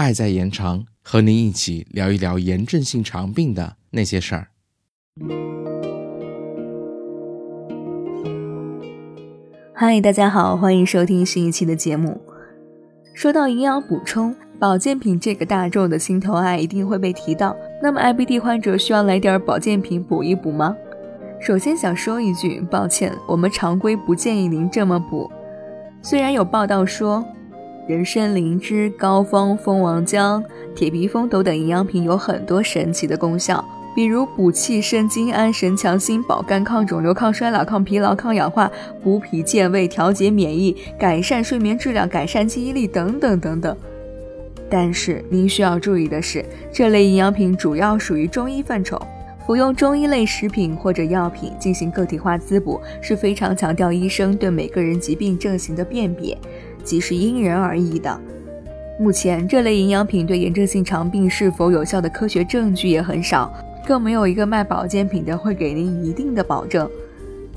爱在延长，和您一起聊一聊炎症性肠病的那些事儿。嗨，大家好，欢迎收听新一期的节目。说到营养补充、保健品这个大众的心头爱，一定会被提到。那么，IBD 患者需要来点保健品补一补吗？首先想说一句，抱歉，我们常规不建议您这么补。虽然有报道说。人参、灵芝、膏方、蜂王浆、铁皮蜂斗等营养品有很多神奇的功效，比如补气生津、安神强心、保肝抗肿瘤、抗衰老、抗疲劳、抗氧化、补脾健胃、调节免疫、改善睡眠质量、改善记忆力等等等等。但是您需要注意的是，这类营养品主要属于中医范畴，服用中医类食品或者药品进行个体化滋补是非常强调医生对每个人疾病症型的辨别。即是因人而异的。目前，这类营养品对炎症性肠病是否有效的科学证据也很少，更没有一个卖保健品的会给您一定的保证。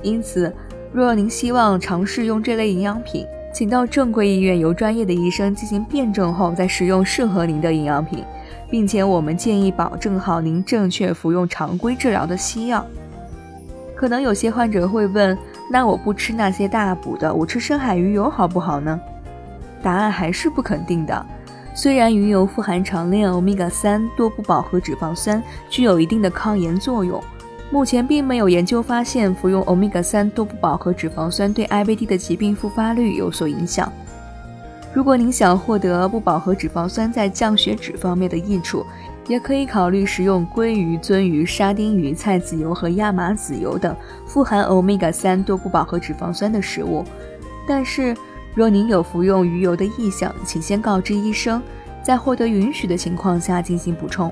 因此，若您希望尝试用这类营养品，请到正规医院由专业的医生进行辩证后再使用适合您的营养品，并且我们建议保证好您正确服用常规治疗的西药。可能有些患者会问：那我不吃那些大补的，我吃深海鱼油好不好呢？答案还是不肯定的。虽然鱼油富含长链欧米伽三多不饱和脂肪酸，具有一定的抗炎作用，目前并没有研究发现服用欧米伽三多不饱和脂肪酸对 IBD 的疾病复发率有所影响。如果您想获得不饱和脂肪酸在降血脂方面的益处，也可以考虑食用鲑鱼、鳟鱼、沙丁鱼、菜籽油和亚麻籽油等富含欧米伽三多不饱和脂肪酸的食物，但是。若您有服用鱼油的意向，请先告知医生，在获得允许的情况下进行补充。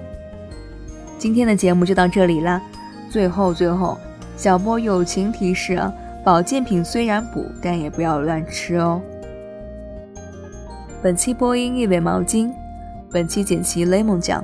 今天的节目就到这里啦。最后，最后，小波友情提示啊，保健品虽然补，但也不要乱吃哦。本期播音一尾毛巾，本期剪辑雷蒙酱。